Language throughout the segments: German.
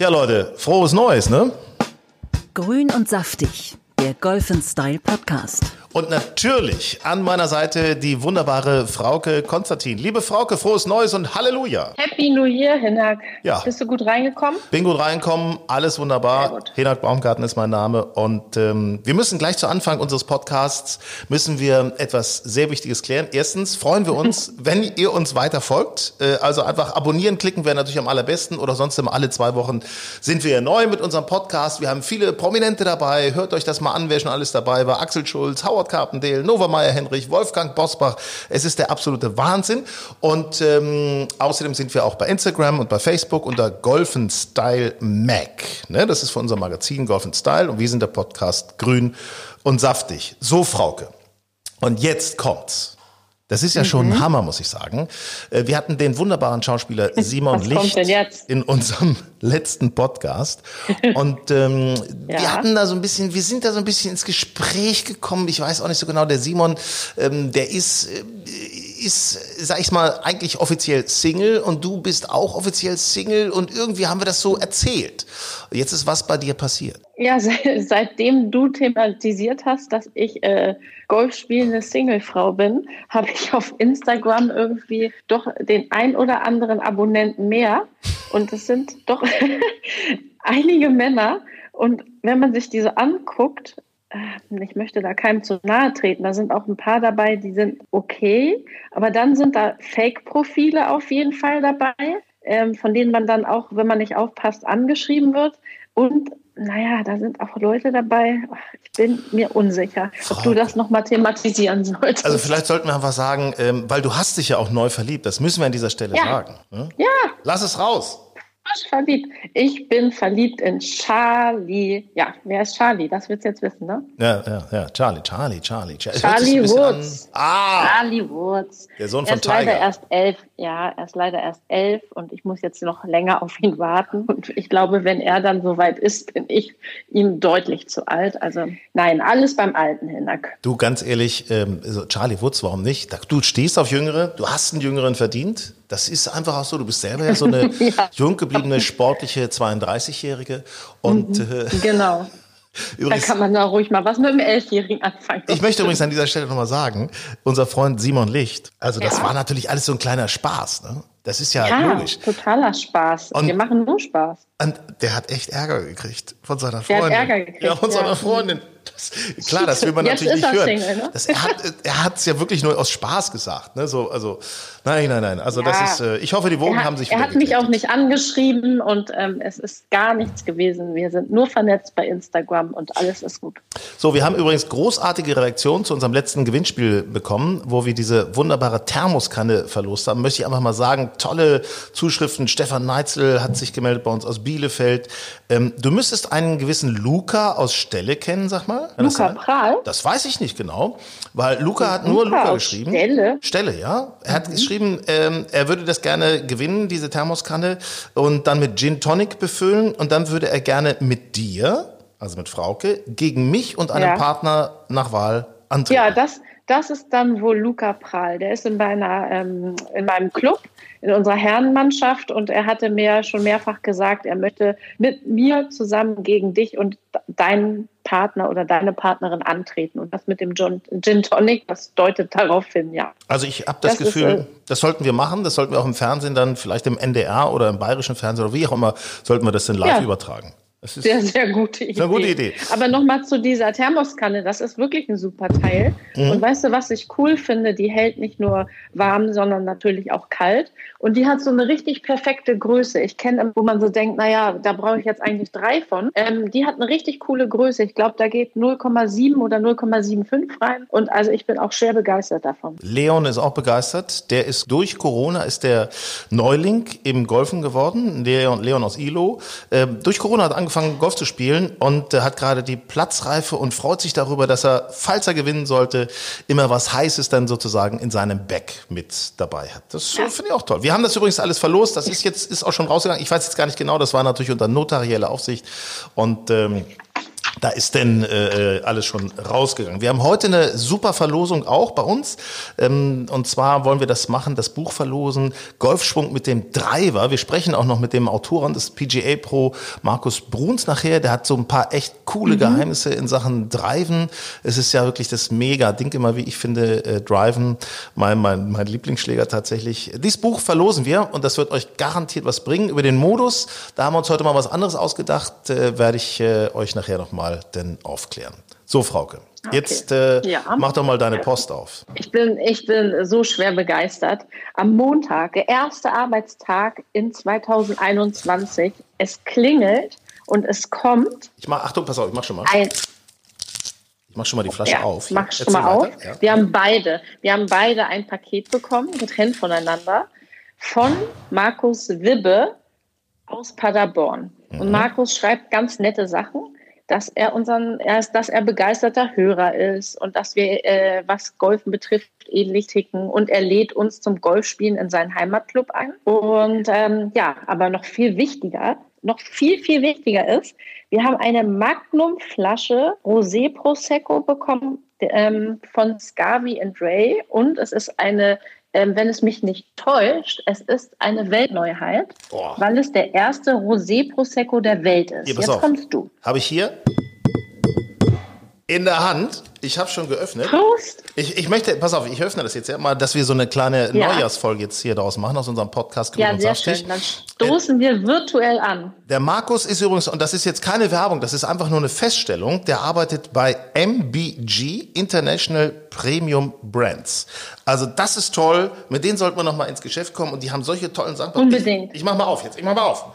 Ja, Leute, frohes Neues, ne? Grün und saftig, der Golf Style Podcast. Und natürlich an meiner Seite die wunderbare Frauke Konstantin. Liebe Frauke, frohes Neues und Halleluja. Happy New Year, Hinak. Ja. Bist du gut reingekommen? Bin gut reinkommen, alles wunderbar. Hinak Baumgarten ist mein Name und ähm, wir müssen gleich zu Anfang unseres Podcasts müssen wir etwas sehr Wichtiges klären. Erstens freuen wir uns, wenn ihr uns weiter folgt. Äh, also einfach abonnieren klicken wäre natürlich am allerbesten oder sonst immer alle zwei Wochen sind wir neu mit unserem Podcast. Wir haben viele Prominente dabei. Hört euch das mal an, wer schon alles dabei war. Axel Schulz, Howard Nova Meyer Henrich, Wolfgang Bosbach. Es ist der absolute Wahnsinn. Und ähm, außerdem sind wir auch bei Instagram und bei Facebook unter Golfen Style Mac. Ne, das ist für unser Magazin Golfen Style und wir sind der Podcast Grün und Saftig. So, Frauke. Und jetzt kommt's. Das ist ja schon Mhm. ein Hammer, muss ich sagen. Äh, Wir hatten den wunderbaren Schauspieler Simon Licht in unserem letzten Podcast. Und ähm, wir Ja. hatten da so ein bisschen, wir sind da so ein bisschen ins Gespräch gekommen. Ich weiß auch nicht so genau, der Simon, ähm, der ist, äh, ist, sag ich mal, eigentlich offiziell Single und du bist auch offiziell Single und irgendwie haben wir das so erzählt. Jetzt ist was bei dir passiert. Ja, se seitdem du thematisiert hast, dass ich äh, Golf spielende Singlefrau bin, habe ich auf Instagram irgendwie doch den ein oder anderen Abonnenten mehr. Und es sind doch einige Männer. Und wenn man sich diese anguckt, ich möchte da keinem zu nahe treten, da sind auch ein paar dabei, die sind okay. Aber dann sind da Fake-Profile auf jeden Fall dabei, ähm, von denen man dann auch, wenn man nicht aufpasst, angeschrieben wird. Und naja, da sind auch Leute dabei. Ich bin mir unsicher, ob du das nochmal thematisieren solltest. Also vielleicht sollten wir einfach sagen, ähm, weil du hast dich ja auch neu verliebt, das müssen wir an dieser Stelle Ja. sagen. Ne? ja, Lass es raus. Frisch verliebt. Ich bin verliebt in Charlie. Ja, wer ist Charlie? Das willst du jetzt wissen, ne? Ja, ja, ja, Charlie, Charlie, Charlie. Charlie, Charlie Woods. Ah, Charlie Woods. Der Sohn er von ist leider Tiger. erst elf. Ja, er ist leider erst elf und ich muss jetzt noch länger auf ihn warten. Und ich glaube, wenn er dann soweit ist, bin ich ihm deutlich zu alt. Also nein, alles beim Alten Hinak. du ganz ehrlich, ähm, also Charlie Woods, warum nicht? Du stehst auf Jüngere, du hast einen Jüngeren verdient. Das ist einfach auch so. Du bist selber ja so eine Ja. jung gebliebene, sportliche 32-Jährige. Und äh, Genau. Da übrigens, kann man da ruhig mal was mit dem Elfjährigen anfangen. ich möchte übrigens an dieser Stelle nochmal sagen, unser Freund Simon Licht, also das Ja. war natürlich alles so ein kleiner Spaß. Ne? Das ist ja, ja, logisch. totaler Spaß. Und- Wir machen nur Spaß. Und der hat echt Ärger gekriegt von seiner Der hat Freundin. Ärger gekriegt, ja, von ja. seiner Freundin. Das, klar, das will man Jetzt natürlich nicht er hören. Single, ne? das, er hat hat's ja wirklich nur aus Spaß gesagt. Ne? So, also, nein, nein, nein. Also Ja. das ist, äh, ich hoffe, die Wogen hat, haben sich er hat mich auch nicht angeschrieben und ähm, es ist gar nichts gewesen. Wir sind nur vernetzt bei Instagram und alles ist gut. So, wir haben übrigens großartige Reaktionen zu unserem letzten Gewinnspiel bekommen, wo wir diese wunderbare Thermoskanne verlost haben. Möchte ich einfach mal sagen, tolle Zuschriften. Stefan Neitzel hat sich gemeldet bei uns aus Bielefeld. Ähm, du müsstest einen gewissen Luca aus Stelle kennen, sag mal. Kann Luca? Prahl? Das weiß ich nicht genau, weil Luca hat nur Luca Luca geschrieben. Stelle? Mhm. Stelle, ja. Er hat geschrieben, ähm, er würde das gerne gewinnen, diese Thermoskanne, und dann mit Gin Tonic befüllen und dann würde er gerne mit dir, also mit Frauke, gegen mich und einem Ja. Partner nach Wahl antreten. Ja, das, das ist dann wohl Luca Prahl. Der ist in, meiner, ähm, in meinem Club, in unserer Herrenmannschaft und er hatte mir schon mehrfach gesagt, er möchte mit mir zusammen gegen dich und deinen Partner oder deine Partnerin antreten. Und das mit dem Gin, Gin Tonic, das deutet darauf hin, ja. Also ich habe das, Das ist, Gefühl, äh, das sollten wir machen, das sollten wir auch im Fernsehen dann, vielleicht im NDR oder im bayerischen Fernsehen oder wie auch immer, sollten wir das dann live Ja. übertragen. Das ist, Sehr, sehr gute Idee. eine gute Idee. Aber nochmal zu dieser Thermoskanne, das ist wirklich ein super Teil. Mhm. Und weißt du, was ich cool finde? Die hält nicht nur warm, sondern natürlich auch kalt. Und die hat so eine richtig perfekte Größe. Ich kenne, wo man so denkt, naja, da brauche ich jetzt eigentlich drei von. Ähm, die hat eine richtig coole Größe. Ich glaube, da geht 0,7 oder 0,75 rein. Und also ich bin auch schwer begeistert davon. Leon ist auch begeistert. Der ist durch Corona ist der Neuling im Golfen geworden. Leon, Leon aus Ilo. Ähm, durch Corona hat angefangen Golf zu spielen und äh, hat gerade die Platzreife und freut sich darüber, dass er, falls er gewinnen sollte, immer was Heißes dann sozusagen in seinem Bag mit dabei hat. Das äh, finde ich auch toll. Wir haben das übrigens alles verlost. Das ist jetzt ist auch schon rausgegangen. Ich weiß jetzt gar nicht genau. Das war natürlich unter notarieller Aufsicht und ähm, da ist denn äh, alles schon rausgegangen. Wir haben heute eine super Verlosung auch bei uns. Ähm, und zwar wollen wir das machen, das Buch verlosen, Golfschwung mit dem Driver. Wir sprechen auch noch mit dem Autoren des PGA Pro, Markus Bruns, nachher. Der hat so ein paar echt coole mhm. Geheimnisse in Sachen Driven. Es ist ja wirklich das mega Ding immer, wie ich finde, äh, Driven. Mein, mein, mein Lieblingsschläger tatsächlich. Dieses Buch verlosen wir und das wird euch garantiert was bringen. Über den Modus, da haben wir uns heute mal was anderes ausgedacht, äh, werde ich äh, euch nachher nochmal denn aufklären. So, Frauke. Okay. Jetzt äh, ja. mach doch mal deine Post auf. Ich bin, ich bin so schwer begeistert. Am Montag, der erste Arbeitstag in 2021, es klingelt und es kommt. Ich mach, Achtung, pass auf, ich mach schon mal. Ein, ich mach schon mal die Flasche ja, auf. Mach schon mal auf. Ja. Wir haben beide, wir haben beide ein Paket bekommen, getrennt voneinander, von Markus Wibbe aus Paderborn. Mhm. Und Markus schreibt ganz nette Sachen, dass er unseren, dass er begeisterter Hörer ist und dass wir, äh, was Golfen betrifft, ähnlich ticken. Und er lädt uns zum Golfspielen in seinen Heimatclub ein. Und ähm, ja, aber noch viel wichtiger, noch viel, viel wichtiger ist, wir haben eine Magnum-Flasche Rosé Prosecco bekommen ähm, von Scavi and Ray und es ist eine ähm, wenn es mich nicht täuscht, es ist eine Weltneuheit, Boah. weil es der erste Rosé Prosecco der Welt ist. Hier, Jetzt auf. kommst du. Habe ich hier in der Hand. Ich habe schon geöffnet. Prost. Ich, ich möchte, pass auf, ich öffne das jetzt ja mal, dass wir so eine kleine ja. Neujahrsfolge jetzt hier daraus machen aus unserem Podcast Grün ja, und sehr Saftig. Schön. Dann stoßen äh, wir virtuell an. Der Markus ist übrigens, und das ist jetzt keine Werbung, das ist einfach nur eine Feststellung, der arbeitet bei MBG, International Premium Brands. Also das ist toll, mit denen sollten wir noch mal ins Geschäft kommen und die haben solche tollen Sachen. Unbedingt. Ich, ich mach mal auf jetzt, ich mach mal auf.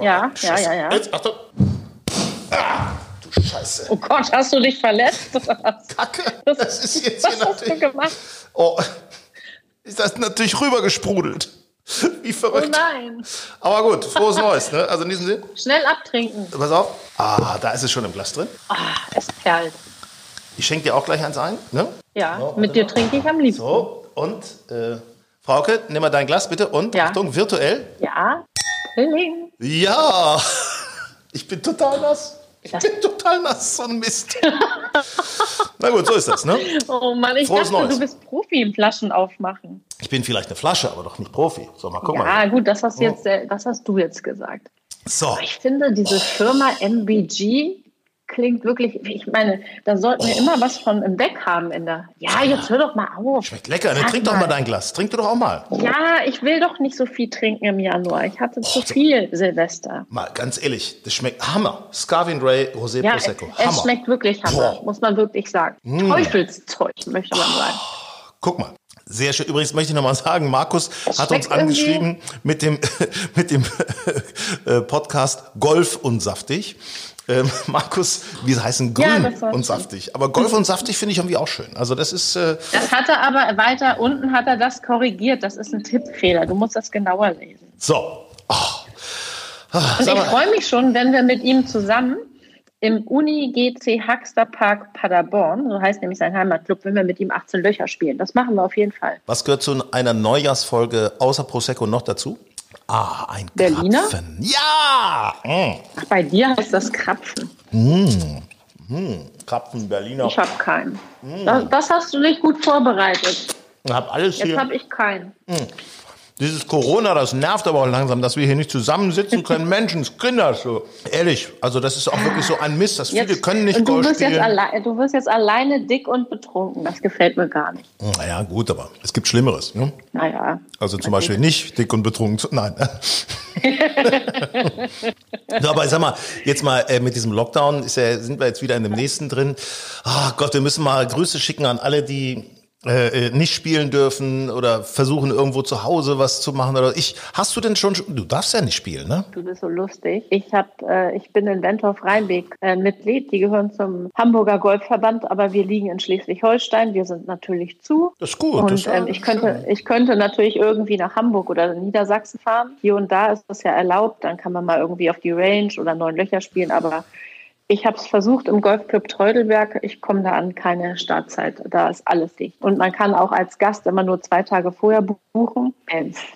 Ja, ja, ja, ja. Jetzt, Achtung. Scheiße. Oh Gott, hast du dich verletzt? Kacke. Das, das ist jetzt was hier hast du gemacht? Oh, ist das natürlich rübergesprudelt. Wie verrückt. Oh nein. Aber gut, frohes Neues. Ne? Also in diesem Sinne. Schnell abtrinken. Pass auf. Ah, da ist es schon im Glas drin. Ah, es perlt. Ich schenke dir auch gleich eins ein. Ne? Ja, so, mit dir trinke ich am liebsten. So, und äh, Frauke, nimm mal dein Glas bitte und ja. Achtung, virtuell. Ja. Pilling. Ja. Ich bin total nass. Ich bin total nass, so ein Mist. Na gut, so ist das, ne? Oh Mann, ich Frohes dachte, Neues. du bist Profi im Flaschen aufmachen. Ich bin vielleicht eine Flasche, aber doch nicht Profi. So, mal gucken. Ja, mal. gut, das hast, jetzt, das hast du jetzt gesagt. So. Ich finde diese Firma MBG klingt wirklich, ich meine, da sollten wir immer was von im Weg haben in der. Ja, jetzt hör doch mal auf. Schmeckt lecker, ne? trink doch mal dein Glas. Trink du doch auch mal. Ja, ich will doch nicht so viel trinken im Januar. Ich hatte oh, zu viel Silvester. Mal ganz ehrlich, das schmeckt Hammer. Scarvin Ray Rosé ja, Prosecco. Hammer. Es schmeckt wirklich Hammer, Boah. muss man wirklich sagen. Mm. Teufelszeug, möchte man sagen. Guck mal. Sehr schön. Übrigens möchte ich nochmal sagen, Markus hat uns angeschrieben mit dem, mit dem äh, Podcast Golf und Saftig. Ähm, Markus, wie heißen grün ja, und saftig. Aber Golf und saftig finde ich irgendwie auch schön. Also das ist. Äh das hat er aber weiter unten hat er das korrigiert. Das ist ein Tippfehler. Du musst das genauer lesen. So. Oh. Und ich freue mich schon, wenn wir mit ihm zusammen im Uni GC Haxter Park Paderborn, so heißt nämlich sein Heimatclub, wenn wir mit ihm 18 Löcher spielen. Das machen wir auf jeden Fall. Was gehört zu einer Neujahrsfolge außer Prosecco noch dazu? Ah, ein Berliner? Krapfen. Ja! Mm. Ach, bei dir heißt das Krapfen. Mm. Mm. Krapfen Berliner. Ich habe keinen. Mm. Das, das, hast du nicht gut vorbereitet. Ich habe alles Jetzt habe ich keinen. Dieses Corona, das nervt aber auch langsam, dass wir hier nicht zusammensitzen können. Menschenskinder, so. Ehrlich, also das ist auch wirklich so ein Mist, dass viele jetzt, können nicht Golf spielen. Jetzt du wirst jetzt alleine dick und betrunken. Das gefällt mir gar nicht. Naja, gut, aber es gibt Schlimmeres. Ne? Naja. Also zum Beispiel nicht dick und betrunken. Zu, nein. so, aber sag mal, jetzt mal äh, mit diesem Lockdown ja, sind wir jetzt wieder in dem nächsten drin. Ach Gott, wir müssen mal Grüße schicken an alle, die äh, äh, nicht spielen dürfen oder versuchen irgendwo zu Hause was zu machen oder ich hast du denn schon du darfst ja nicht spielen ne? Du bist so lustig. Ich habe äh, ich bin in Wentorf Rheinbeek äh, Mitglied. Die gehören zum Hamburger Golfverband aber wir liegen in Schleswig-Holstein. Wir sind natürlich zu. Das ist gut und ähm, ich könnte schön. ich könnte natürlich irgendwie nach Hamburg oder Niedersachsen fahren. Hier und da ist das ja erlaubt. Dann kann man mal irgendwie auf die Range oder neun Löcher spielen. Aber Ich habe es versucht im Golfclub Treudelberg. Ich komme da an keine Startzeit. Da ist alles dicht. Und man kann auch als Gast immer nur zwei Tage vorher buchen.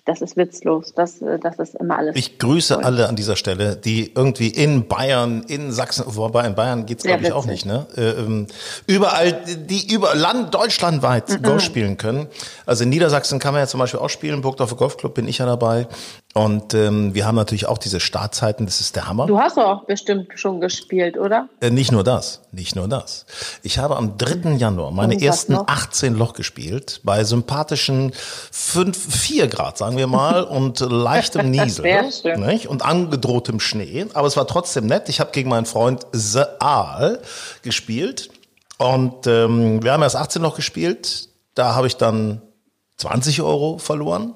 Das ist witzlos. Das, äh, das ist immer alles. Ich grüße voll. alle an dieser Stelle, die irgendwie in Bayern, in Sachsen, wobei in Bayern geht's glaube ich auch nicht, ne? Äh, ähm, überall, die über Land, deutschlandweit mhm. Golf spielen können. Also in Niedersachsen kann man ja zum Beispiel auch spielen. Burgdorfer Golfclub bin ich ja dabei. Und ähm, wir haben natürlich auch diese Startzeiten, das ist der Hammer. Du hast auch bestimmt schon gespielt, oder? Äh, nicht nur das, nicht nur das. Ich habe am 3. Januar meine ersten noch? 18 Loch gespielt, bei sympathischen 5, 4 Grad, sagen wir mal, und leichtem Niesel. Nicht? Und angedrohtem Schnee. Aber es war trotzdem nett. Ich habe gegen meinen Freund The Aal gespielt. Und ähm, wir haben erst 18 Loch gespielt. Da habe ich dann 20 Euro verloren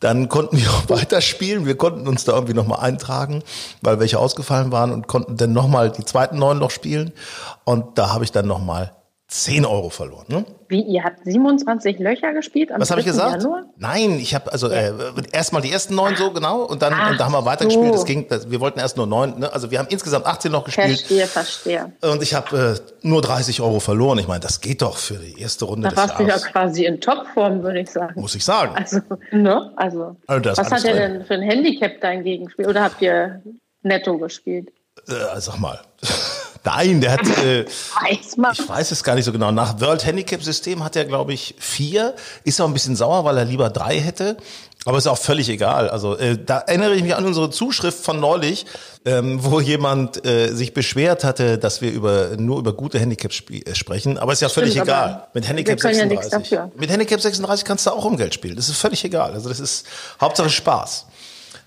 dann konnten wir auch weiterspielen. Wir konnten uns da irgendwie nochmal eintragen, weil welche ausgefallen waren und konnten dann nochmal die zweiten neun noch spielen. Und da habe ich dann nochmal 10 Euro verloren. Ne? Wie, ihr habt 27 Löcher gespielt am Was habe ich gesagt? Januar? Nein, ich habe also äh, erstmal die ersten neun so genau und dann Ach, und da haben wir weitergespielt. So. Das ging, das, wir wollten erst nur neun. Ne? Also wir haben insgesamt 18 noch gespielt. Verstehe, verstehe. Und ich habe äh, nur 30 Euro verloren. Ich meine, das geht doch für die erste Runde da warst du ja quasi in Topform, würde ich sagen. Muss ich sagen. Also, ne? also, also was hat er denn für ein Handicap dein Gegenspiel? Oder habt ihr netto gespielt? Äh, sag mal. Nein, der hat, äh, weiß man. ich weiß es gar nicht so genau. Nach World Handicap System hat er, glaube ich, vier. Ist auch ein bisschen sauer, weil er lieber drei hätte. Aber ist auch völlig egal. Also äh, da erinnere ich mich an unsere Zuschrift von neulich, ähm, wo jemand äh, sich beschwert hatte, dass wir über nur über gute Handicaps äh, sprechen. Aber ist ja völlig Stimmt, egal. Mit Handicap 36. Ja mit Handicap 36 kannst du auch um Geld spielen. Das ist völlig egal. Also das ist Hauptsache Spaß.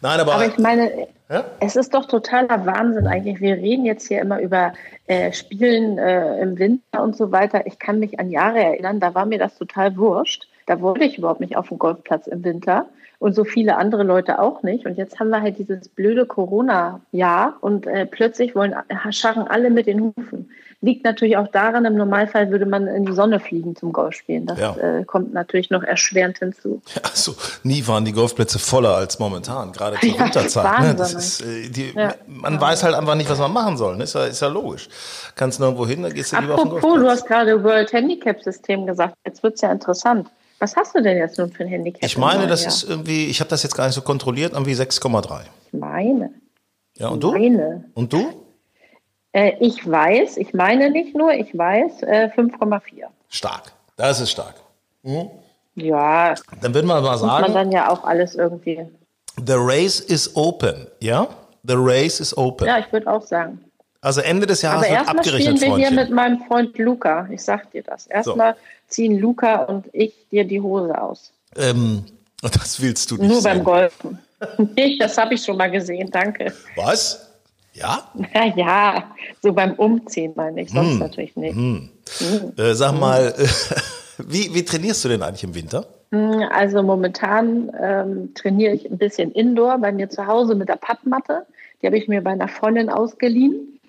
Nein, aber, aber ich meine, ja? es ist doch totaler Wahnsinn eigentlich. Wir reden jetzt hier immer über äh, Spielen äh, im Winter und so weiter. Ich kann mich an Jahre erinnern, da war mir das total wurscht. Da wollte ich überhaupt nicht auf dem Golfplatz im Winter und so viele andere Leute auch nicht. Und jetzt haben wir halt dieses blöde Corona-Jahr und äh, plötzlich wollen scharren alle mit den Hufen. Liegt natürlich auch daran, im Normalfall würde man in die Sonne fliegen zum Golfspielen. Das ja. äh, kommt natürlich noch erschwerend hinzu. Also nie waren die Golfplätze voller als momentan, gerade zur ja, Winterzeit. Ne? Das ist, äh, die, ja. Man ja. weiß halt einfach nicht, was man machen soll. Ne? Ist, ja, ist ja logisch. Kannst nirgendwo hin, dann gehst du lieber auf den Golfplatz. du hast gerade World Handicap System gesagt. Jetzt wird's ja interessant. Was hast du denn jetzt nun für ein Handicap? Ich meine, das ist irgendwie, ich habe das jetzt gar nicht so kontrolliert, irgendwie 6,3. Ich meine. Ja, und du? Meine. Und du? Äh, ich weiß, ich meine nicht nur, ich weiß äh, 5,4. Stark. Das ist stark. Mhm. Ja. Dann würden wir mal sagen. Muss man dann ja auch alles irgendwie. The race is open, ja? The race is open. Ja, ich würde auch sagen. Also Ende des Jahres Aber wird abgerechnet, spielen wir hier mit meinem Freund Luca. Ich sag dir das. Erstmal so. ziehen Luca und ich dir die Hose aus. Ähm, das willst du nicht Nur sehen. beim Golfen. nee, das habe ich schon mal gesehen, danke. Was? Ja? Ja, ja, so beim Umziehen meine ich, sonst hm. natürlich nicht. Hm. Hm. Äh, sag mal, wie, wie trainierst du denn eigentlich im Winter? Hm, also momentan ähm, trainiere ich ein bisschen Indoor bei mir zu Hause mit der Pappmatte. Die habe ich mir bei einer Freundin ausgeliehen.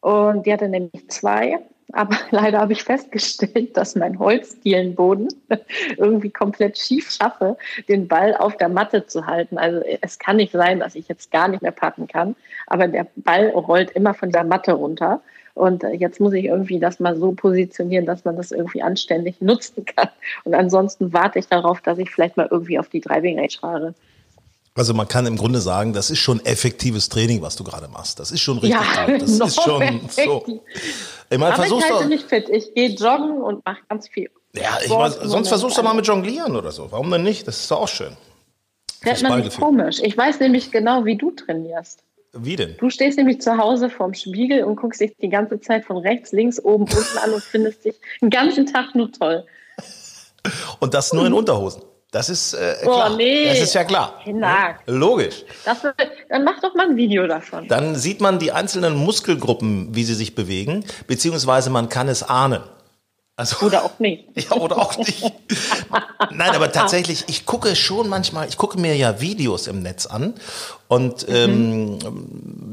Und die hatte nämlich zwei. Aber leider habe ich festgestellt, dass mein Holzdielenboden irgendwie komplett schief schaffe, den Ball auf der Matte zu halten. Also es kann nicht sein, dass ich jetzt gar nicht mehr patten kann, aber der Ball rollt immer von der Matte runter. Und jetzt muss ich irgendwie das mal so positionieren, dass man das irgendwie anständig nutzen kann. Und ansonsten warte ich darauf, dass ich vielleicht mal irgendwie auf die Driving Range fahre. Also man kann im Grunde sagen, das ist schon effektives Training, was du gerade machst. Das ist schon richtig ja, gut. Das ist schon effektiv. so. Ich meine, Aber ich halte mich fit. Ich gehe joggen und mache ganz viel. Ja, ich mein, sonst versuchst du mal mit Jonglieren oder so. Warum denn nicht? Das ist doch auch schön. Man nicht komisch. Ich weiß nämlich genau, wie du trainierst. Wie denn? Du stehst nämlich zu Hause vorm Spiegel und guckst dich die ganze Zeit von rechts, links, oben, unten an und findest dich den ganzen Tag nur toll. Und das nur in Unterhosen. Das ist äh, oh, klar. Oh, nee. Das ist ja klar. Ja, logisch. Wird, dann mach doch mal ein Video davon. Dann sieht man die einzelnen Muskelgruppen, wie sie sich bewegen, beziehungsweise man kann es ahnen. Also, oder auch nicht. Ja, oder auch nicht. Nein, aber tatsächlich, ich gucke schon manchmal, ich gucke mir ja Videos im Netz an und mhm. ähm,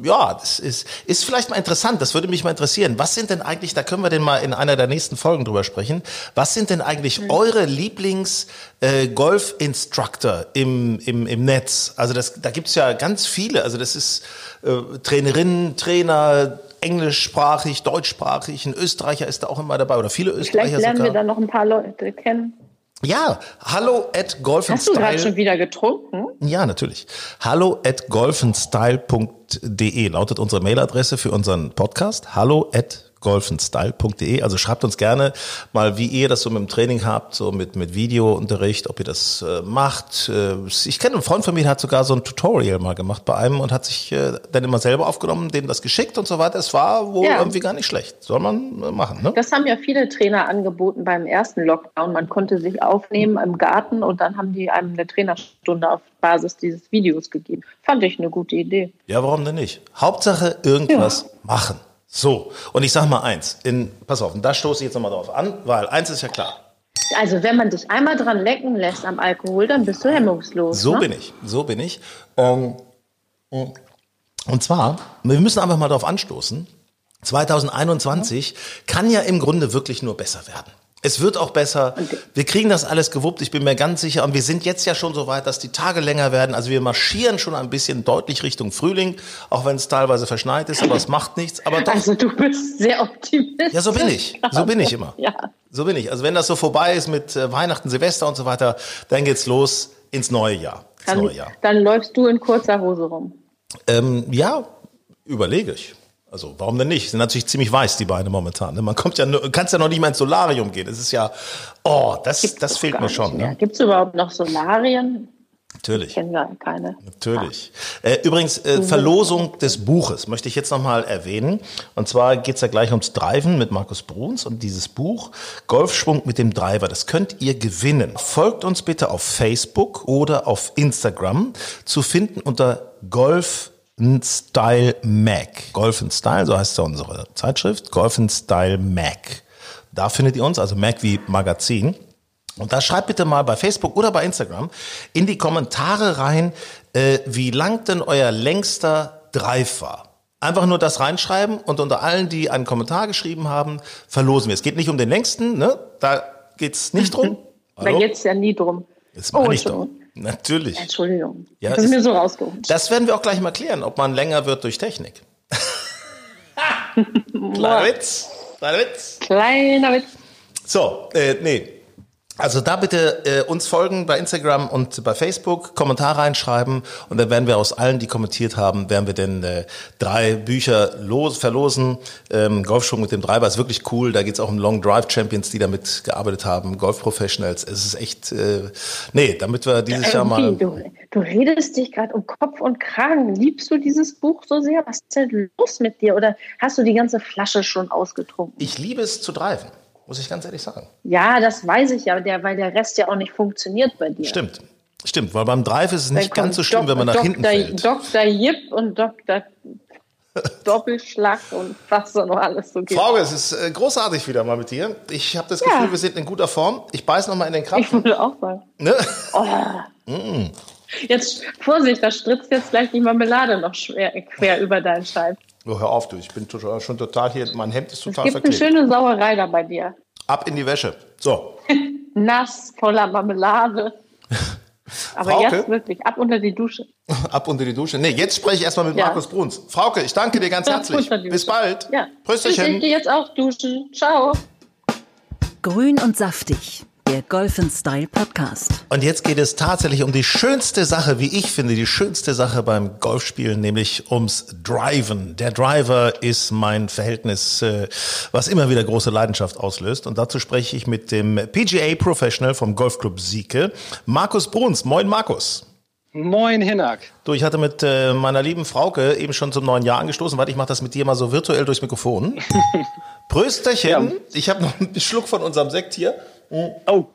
ja, das ist, ist vielleicht mal interessant, das würde mich mal interessieren. Was sind denn eigentlich, da können wir denn mal in einer der nächsten Folgen drüber sprechen, was sind denn eigentlich mhm. eure Lieblings-Golf-Instructor äh, im, im, im Netz? Also das, da gibt's ja ganz viele, also das ist äh, Trainerinnen, Trainer, englischsprachig, deutschsprachig. Ein Österreicher ist da auch immer dabei oder viele Österreicher Vielleicht lernen sogar. wir dann noch ein paar Leute kennen. Ja, hallo at Golf Hast du gerade schon wieder getrunken? Ja, natürlich. Hallo at golfenstyle.de lautet unsere Mailadresse für unseren Podcast. Hallo at golfenstyle.de. Also schreibt uns gerne mal, wie ihr das so mit dem Training habt, so mit, mit Videounterricht, ob ihr das äh, macht. Äh, ich kenne einen Freund von mir, der hat sogar so ein Tutorial mal gemacht bei einem und hat sich äh, dann immer selber aufgenommen, dem das geschickt und so weiter. Es war wohl Ja. irgendwie gar nicht schlecht. Soll man äh, machen, ne? Das haben ja viele Trainer angeboten beim ersten Lockdown. Man konnte sich aufnehmen im Garten und dann haben die einem eine Trainerstunde auf Basis dieses Videos gegeben. Fand ich eine gute Idee. Ja, warum denn nicht? Hauptsache irgendwas machen. So, und ich sag mal eins, in, pass auf, und da stoße ich jetzt nochmal drauf an, weil eins ist ja klar. Also wenn man dich einmal dran lecken lässt am Alkohol, dann bist du hemmungslos. So ne? bin ich, so bin ich. Ähm, und zwar, wir müssen einfach mal darauf anstoßen, 2021 kann ja im Grunde wirklich nur besser werden. Es wird auch besser. Wir kriegen das alles gewuppt, ich bin mir ganz sicher. Und wir sind jetzt ja schon so weit, dass die Tage länger werden. Also wir marschieren schon ein bisschen deutlich Richtung Frühling, auch wenn es teilweise verschneit ist, aber es macht nichts. Aber doch, Also du bist sehr optimistisch. ja, so bin ich. So bin ich immer. Ja. So bin ich. Also wenn das so vorbei ist mit äh, Weihnachten, Silvester und so weiter, dann geht's los ins neue Jahr. Ins Dann, neue Jahr. dann läufst du in kurzer Hose rum. Ähm, ja, überlege ich. Also warum denn nicht? Sind natürlich ziemlich weiß die Beine momentan. Ne? Man kommt ja, nur- kannst ja noch nicht mal ins Solarium gehen. Das ist ja, oh, das, das fehlt mir schon. Ne? Gibt es überhaupt noch Solarien? Natürlich. Kennen wir keine. Natürlich. Äh, übrigens, äh, Verlosung des Buches möchte ich jetzt nochmal erwähnen. Und zwar geht's ja gleich ums Driven mit Markus Bruns und dieses Buch Golfschwung mit dem Driver, das könnt ihr gewinnen. Folgt uns bitte auf Facebook oder auf Instagram zu finden unter Golf Style Mac. Golf Style, so heißt ja unsere Zeitschrift. Golf Style Mac. Da findet ihr uns, also Mac wie Magazin. Und da schreibt bitte mal bei Facebook oder bei Instagram in die Kommentare rein, äh, wie lang denn euer längster Drive war. Einfach nur das reinschreiben und unter allen, die einen Kommentar geschrieben haben, verlosen wir. Es geht nicht um den längsten, ne? Da geht's nicht drum. Da Hallo? geht es ja nie drum. Das Oh, meine ich doch. Natürlich. Entschuldigung. Ja, das ist ist- mir so rausgeholt. Das werden wir auch gleich mal klären, ob man länger wird durch Technik. Kleiner Witz. Kleiner Witz. Kleiner Witz. So, äh, nee. Also da bitte äh, uns folgen bei Instagram und bei Facebook, Kommentar reinschreiben und dann werden wir aus allen, die kommentiert haben, werden wir denn äh, drei Bücher los, verlosen. Ähm, Golfschwung mit dem Treiber ist wirklich cool. Da geht's auch um Long Drive Champions, die damit gearbeitet haben, Golf Professionals. Es ist echt, äh, nee, damit wir dieses Jahr mal... Du, du redest dich gerade um Kopf und Kragen. Liebst du dieses Buch so sehr? Was ist denn los mit dir? Oder hast du die ganze Flasche schon ausgetrunken? Ich liebe es zu driven, muss ich ganz ehrlich sagen. Ja, das weiß ich ja, der, weil der Rest ja auch nicht funktioniert bei dir. Stimmt. Stimmt, weil beim Drive ist es nicht ganz so schlimm, Dok- wenn man nach Dr. hinten fällt. Dr. Jip und Dr. Doppelschlag und was da noch alles so gibt. Frauke, es ist äh, großartig wieder mal mit dir. Ich habe das Ja. Gefühl, wir sind in guter Form. Ich beiß noch mal in den Ich Krapfen. würde auch sagen. Ne? Jetzt, Vorsicht, da stritzt jetzt gleich die Marmelade noch schwer, quer über deinen Scheib. Oh, hör auf, du. Ich bin schon total hier. Mein Hemd ist Es total gibt eine verklebt. schöne Sauerei da bei dir. Ab in die Wäsche. So. Nass, voller Marmelade. Aber Frauke? jetzt wirklich, ab unter die Dusche. Ab unter die Dusche. Nee, jetzt spreche ich erstmal mit Ja. Markus Bruns. Frauke, ich danke dir ganz herzlich. Bis bald. Ja. Ich Prösterchen. gehe jetzt auch duschen. Ciao. Grün und saftig, der Golf Style Podcast. Und jetzt geht es tatsächlich um die schönste Sache, wie ich finde, die schönste Sache beim Golfspielen, nämlich ums Driven. Der Driver ist mein Verhältnis, äh, was immer wieder große Leidenschaft auslöst. Und dazu spreche ich mit dem PGA Professional vom Golfclub Sieke, Markus Bruns. Moin, Markus. Moin, Hinak. Du, ich hatte mit äh, meiner lieben Frauke eben schon zum neuen Jahr angestoßen. Warte, ich mache das mit dir mal so virtuell durchs Mikrofon. Prösterchen. Ja. Ich habe noch einen Schluck von unserem Sekt hier. Oh,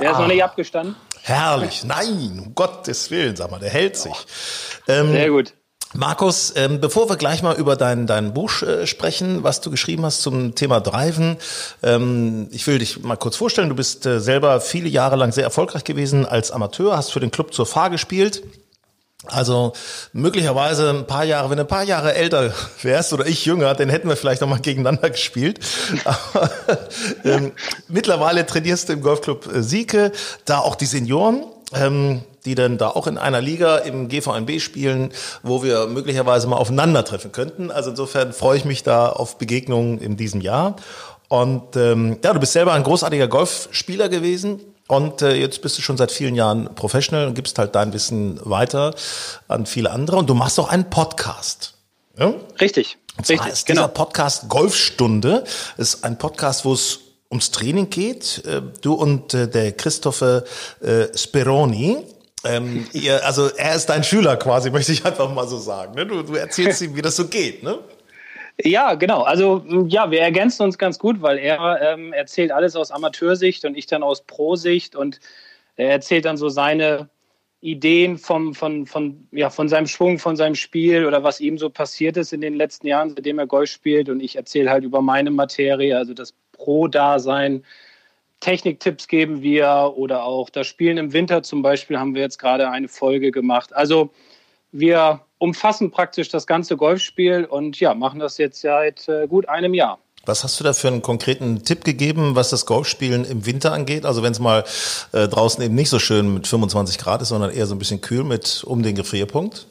der Ah. ist noch nicht abgestanden. Herrlich. Nein, um Gottes Willen, sag mal, der hält sich. Ähm, Sehr gut. Markus, ähm, bevor wir gleich mal über dein, dein Buch äh, sprechen, was du geschrieben hast zum Thema Driven, ähm, ich will dich mal kurz vorstellen. Du bist äh, selber viele Jahre lang sehr erfolgreich gewesen als Amateur, hast für den Club zur Fahr gespielt. Also möglicherweise ein paar Jahre, wenn du ein paar Jahre älter wärst oder ich jünger, dann hätten wir vielleicht noch mal gegeneinander gespielt. Aber, ähm, mittlerweile trainierst du im Golfclub äh, Sieke, da auch die Senioren. Ähm, die dann da auch in einer Liga im GVNB spielen, wo wir möglicherweise mal aufeinandertreffen könnten. Also insofern freue ich mich da auf Begegnungen in diesem Jahr. Und ähm, ja, du bist selber ein großartiger Golfspieler gewesen. Und äh, jetzt bist du schon seit vielen Jahren Professional und gibst halt dein Wissen weiter an viele andere. Und du machst auch einen Podcast. Ja? Richtig. Und zwar richtig, ist dieser genau. Podcast Golfstunde. ist ein Podcast, wo es ums Training geht. Äh, du und äh, der Christopher äh, Speroni. Ähm, ihr, also er ist dein Schüler quasi, möchte ich einfach mal so sagen. Ne? Du, du erzählst ihm, wie das so geht, ne? Ja, genau. Also ja, wir ergänzen uns ganz gut, weil er ähm, erzählt alles aus Amateursicht und ich dann aus Pro-Sicht und er erzählt dann so seine Ideen vom, von, von, ja, von seinem Schwung, von seinem Spiel oder was ihm so passiert ist in den letzten Jahren, seitdem er Golf spielt. Und ich erzähle halt über meine Materie, also das Pro-Dasein. Techniktipps geben wir oder auch das Spielen im Winter zum Beispiel haben wir jetzt gerade eine Folge gemacht. Also wir umfassen praktisch das ganze Golfspiel und ja, machen das jetzt seit äh, gut einem Jahr. Was hast du da für einen konkreten Tipp gegeben, was das Golfspielen im Winter angeht? Also wenn es mal äh, draußen eben nicht so schön mit 25 Grad ist, sondern eher so ein bisschen kühl mit um den Gefrierpunkt?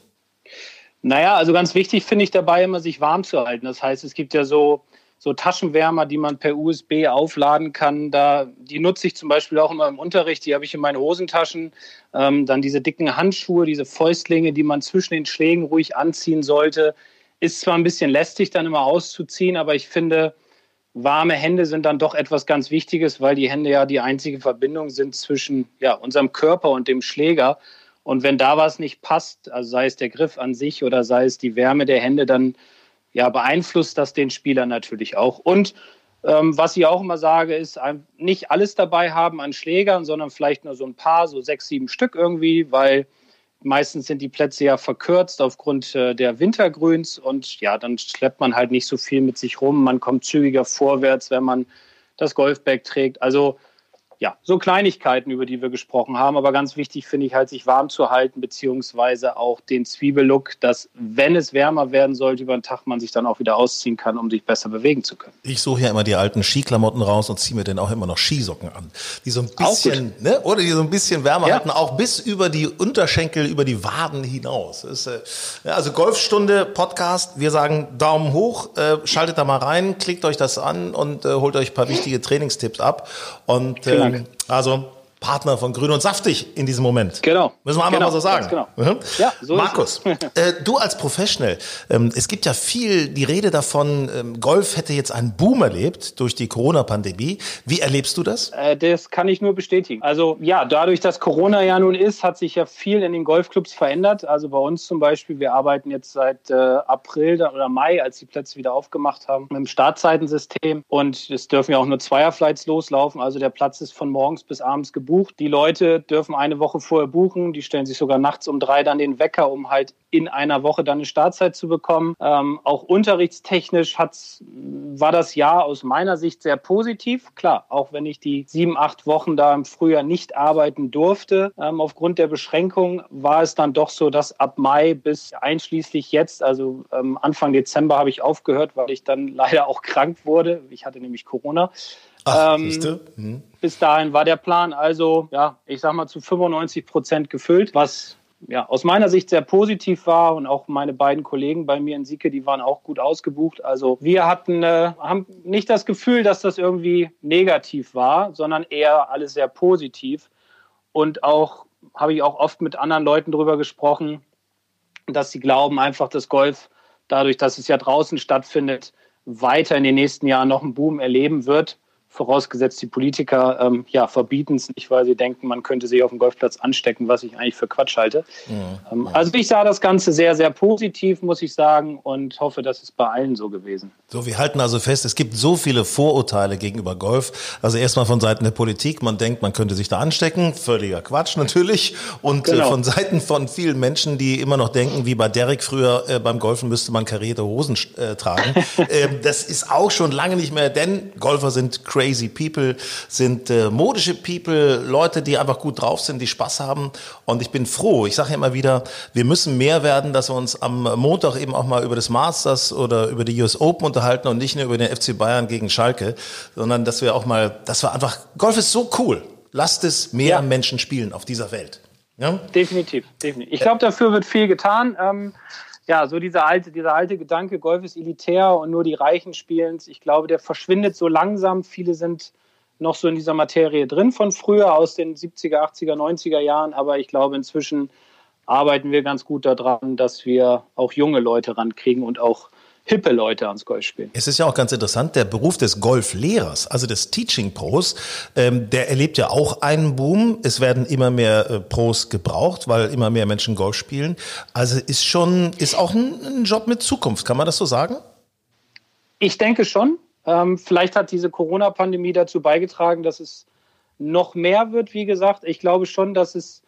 Naja, also ganz wichtig finde ich dabei immer, sich warm zu halten. Das heißt, es gibt ja so so Taschenwärmer, die man per USB aufladen kann. Da, die nutze ich zum Beispiel auch immer im Unterricht. Die habe ich in meinen Hosentaschen. Ähm, dann diese dicken Handschuhe, diese Fäustlinge, die man zwischen den Schlägen ruhig anziehen sollte. Ist zwar ein bisschen lästig, dann immer auszuziehen, aber ich finde, warme Hände sind dann doch etwas ganz Wichtiges, weil die Hände ja die einzige Verbindung sind zwischen ja, unserem Körper und dem Schläger. Und wenn da was nicht passt, also sei es der Griff an sich oder sei es die Wärme der Hände, dann ja, beeinflusst das den Spieler natürlich auch. Und ähm, was ich auch immer sage, ist nicht alles dabei haben an Schlägern, sondern vielleicht nur so ein paar, so sechs, sieben Stück irgendwie, weil meistens sind die Plätze ja verkürzt aufgrund äh, der Wintergrüns und ja, dann schleppt man halt nicht so viel mit sich rum. Man kommt zügiger vorwärts, wenn man das Golfbag trägt. Also ja, so Kleinigkeiten, über die wir gesprochen haben. Aber ganz wichtig finde ich halt, sich warm zu halten, beziehungsweise auch den Zwiebellook, dass, wenn es wärmer werden sollte über den Tag, man sich dann auch wieder ausziehen kann, um sich besser bewegen zu können. Ich suche ja immer die alten Skiklamotten raus und ziehe mir dann auch immer noch Skisocken an. Die so ein bisschen, ne, oder die so ein bisschen wärmer ja. halten, auch bis über die Unterschenkel, über die Waden hinaus. Ist, äh, also Golfstunde, Podcast, wir sagen Daumen hoch, äh, schaltet da mal rein, klickt euch das an und äh, holt euch ein paar wichtige Trainingstipps ab. Und äh, Dank. Also Partner von Grün und Saftig in diesem Moment. Genau. Müssen wir einmal genau. mal so sagen. Genau. Mhm. Ja, so Markus, äh, du als Professional, ähm, es gibt ja viel die Rede davon, ähm, Golf hätte jetzt einen Boom erlebt durch die Corona-Pandemie. Wie erlebst du das? Äh, das kann ich nur bestätigen. Also ja, dadurch, dass Corona ja nun ist, hat sich ja viel in den Golfclubs verändert. Also bei uns zum Beispiel, wir arbeiten jetzt seit äh, April oder Mai, als die Plätze wieder aufgemacht haben, mit dem Startzeitensystem. Und es dürfen ja auch nur Zweierflights loslaufen. Also der Platz ist von morgens bis abends gebucht gebucht. Die Leute dürfen eine Woche vorher buchen. Die stellen sich sogar nachts um drei dann den Wecker, um halt in einer Woche dann eine Startzeit zu bekommen. Ähm, auch unterrichtstechnisch hat's, war das Jahr aus meiner Sicht sehr positiv. Klar, auch wenn ich die sieben, acht Wochen da im Frühjahr nicht arbeiten durfte, ähm, aufgrund der Beschränkung, war es dann doch so, dass ab Mai bis einschließlich jetzt, also ähm, Anfang Dezember habe ich aufgehört, weil ich dann leider auch krank wurde. Ich hatte nämlich Corona. Ach, ähm, mhm. Bis dahin war der Plan also, ja, ich sag mal zu 95 Prozent gefüllt, was ja, aus meiner Sicht sehr positiv war und auch meine beiden Kollegen bei mir in Sieke, die waren auch gut ausgebucht. Also wir hatten, äh, haben nicht das Gefühl, dass das irgendwie negativ war, sondern eher alles sehr positiv. Und auch habe ich auch oft mit anderen Leuten darüber gesprochen, dass sie glauben einfach, dass Golf dadurch, dass es ja draußen stattfindet, weiter in den nächsten Jahren noch einen Boom erleben wird vorausgesetzt die Politiker ähm, ja, verbieten es nicht, weil sie denken, man könnte sich auf dem Golfplatz anstecken, was ich eigentlich für Quatsch halte. Ja, ähm, ja. Also ich sah das Ganze sehr, sehr positiv, muss ich sagen, und hoffe, dass es bei allen so gewesen. So, wir halten also fest, es gibt so viele Vorurteile gegenüber Golf. Also erstmal von Seiten der Politik, man denkt, man könnte sich da anstecken, völliger Quatsch natürlich. Und äh, genau. äh, von Seiten von vielen Menschen, die immer noch denken, wie bei Derek früher äh, beim Golfen müsste man karierte Hosen äh, tragen. Ähm, das ist auch schon lange nicht mehr, denn Golfer sind crazy crazy people, sind äh, modische people, Leute, die einfach gut drauf sind, die Spaß haben. Und ich bin froh. Ich sage ja immer wieder, wir müssen mehr werden, dass wir uns am Montag eben auch mal über das Masters oder über die US Open unterhalten und nicht nur über den FC Bayern gegen Schalke, sondern dass wir auch mal, dass wir einfach, Golf ist so cool. Lasst es mehr ja. Menschen spielen auf dieser Welt. Ja? Definitiv, definitiv. Ich glaube, dafür wird viel getan. Ähm, ja, so dieser alte, dieser alte Gedanke, Golf ist elitär und nur die Reichen spielen. Ich glaube, der verschwindet so langsam. Viele sind noch so in dieser Materie drin von früher, aus den 70er, 80er, 90er Jahren. Aber ich glaube, inzwischen arbeiten wir ganz gut daran, dass wir auch junge Leute rankriegen und auch hippe Leute ans Golf spielen. Es ist ja auch ganz interessant, der Beruf des Golflehrers, also des Teaching Pros, ähm, der erlebt ja auch einen Boom. Es werden immer mehr äh, Pros gebraucht, weil immer mehr Menschen Golf spielen. Also ist schon, ist auch ein, ein Job mit Zukunft, kann man das so sagen? Ich denke schon. Ähm, vielleicht hat diese Corona-Pandemie dazu beigetragen, dass es noch mehr wird, wie gesagt. Ich glaube schon, dass es,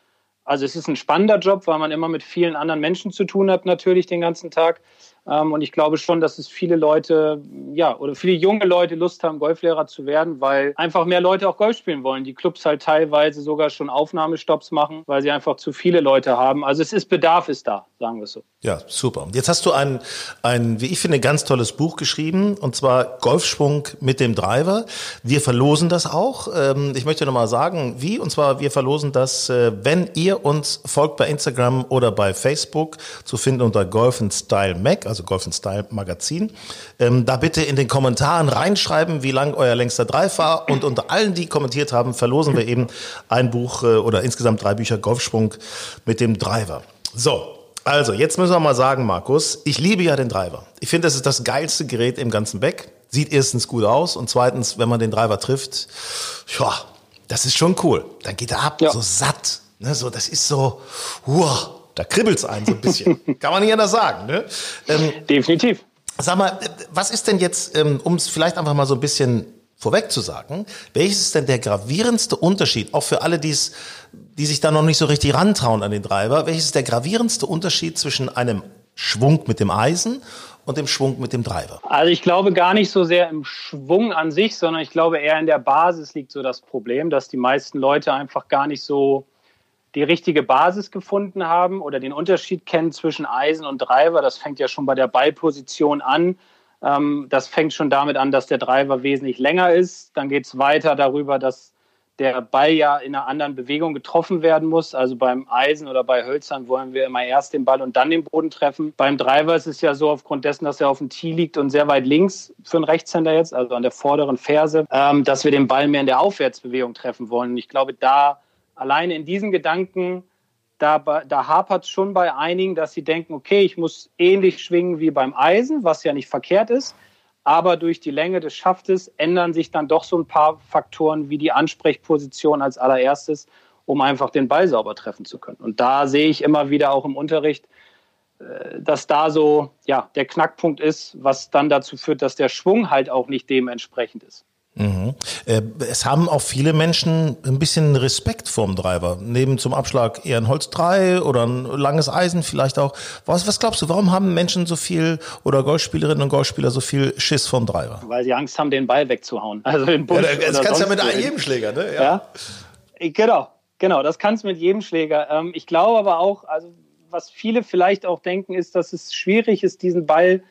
also es ist ein spannender Job, weil man immer mit vielen anderen Menschen zu tun hat, natürlich den ganzen Tag. Ähm, und ich glaube schon, dass es viele Leute, ja, oder viele junge Leute Lust haben, Golflehrer zu werden, weil einfach mehr Leute auch Golf spielen wollen. Die Clubs halt teilweise sogar schon Aufnahmestopps machen, weil sie einfach zu viele Leute haben. Also es ist Bedarf ist da, sagen wir es so. Ja, super. Jetzt hast du ein, ein, wie ich finde, ganz tolles Buch geschrieben, und zwar Golfschwung mit dem Driver. Wir verlosen das auch. Ähm, ich möchte nochmal sagen, wie, und zwar wir verlosen das, äh, wenn ihr uns folgt bei Instagram oder bei Facebook, zu finden unter Golf Style Mac, also Golf Style Magazin. Ähm, da bitte in den Kommentaren reinschreiben, wie lang euer längster Drive war. Und unter allen, die kommentiert haben, verlosen wir eben ein Buch äh, oder insgesamt drei Bücher Golfschwung mit dem Driver. So, also jetzt müssen wir mal sagen, Markus, ich liebe ja den Driver. Ich finde, das ist das geilste Gerät im ganzen Back. Sieht erstens gut aus und zweitens, wenn man den Driver trifft, ja, das ist schon cool. Dann geht er ab, ja. so satt. Ne, so, das ist so, wow, da kribbelt's einen so ein bisschen. Kann man nicht anders sagen. Ne? Ähm, Definitiv. Sag mal, was ist denn jetzt, ähm, um es vielleicht einfach mal so ein bisschen vorweg zu sagen, welches ist denn der gravierendste Unterschied, auch für alle, die's, die sich da noch nicht so richtig rantrauen an den Treiber, welches ist der gravierendste Unterschied zwischen einem Schwung mit dem Eisen und dem Schwung mit dem Treiber? Also ich glaube gar nicht so sehr im Schwung an sich, sondern ich glaube eher in der Basis liegt so das Problem, dass die meisten Leute einfach gar nicht so die richtige Basis gefunden haben oder den Unterschied kennen zwischen Eisen und Driver. Das fängt ja schon bei der Ballposition an. Ähm, das fängt schon damit an, dass der Driver wesentlich länger ist. Dann geht es weiter darüber, dass der Ball ja in einer anderen Bewegung getroffen werden muss. Also beim Eisen oder bei Hölzern wollen wir immer erst den Ball und dann den Boden treffen. Beim Driver ist es ja so, aufgrund dessen, dass er auf dem Tee liegt und sehr weit links für einen Rechtshänder jetzt, also an der vorderen Ferse, ähm, dass wir den Ball mehr in der Aufwärtsbewegung treffen wollen. Und ich glaube, da alleine in diesen Gedanken, da, da hapert es schon bei einigen, dass sie denken, okay, ich muss ähnlich schwingen wie beim Eisen, was ja nicht verkehrt ist. Aber durch die Länge des Schaftes ändern sich dann doch so ein paar Faktoren wie die Ansprechposition als allererstes, um einfach den Ball sauber treffen zu können. Und da sehe ich immer wieder auch im Unterricht, äh, dass da so ja, der Knackpunkt ist, was dann dazu führt, dass der Schwung halt auch nicht dementsprechend ist. Mhm. Äh, es haben auch viele Menschen ein bisschen Respekt vorm Driver. Neben zum Abschlag eher ein Holz 3 oder ein langes Eisen vielleicht auch. Was, was glaubst du, warum haben Menschen so viel oder Golfspielerinnen und Golfspieler so viel Schiss vorm Driver? Weil sie Angst haben, den Ball wegzuhauen. Also den Busch ja, das kannst du ja mit wohin. jedem Schläger, ne? Ja. ja. Genau, genau, das kannst du mit jedem Schläger. Ähm, ich glaube aber auch, also was viele vielleicht auch denken, ist, dass es schwierig ist, diesen Ball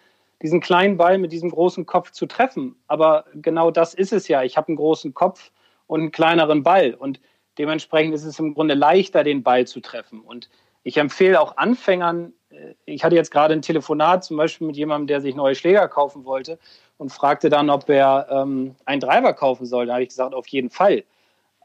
diesen kleinen Ball mit diesem großen Kopf zu treffen. Aber genau das ist es ja. Ich habe einen großen Kopf und einen kleineren Ball. Und dementsprechend ist es im Grunde leichter, den Ball zu treffen. Und ich empfehle auch Anfängern, äh, ich hatte jetzt gerade ein Telefonat zum Beispiel mit jemandem, der sich neue Schläger kaufen wollte und fragte dann, ob er ähm, einen Driver kaufen soll. Da habe ich gesagt, auf jeden Fall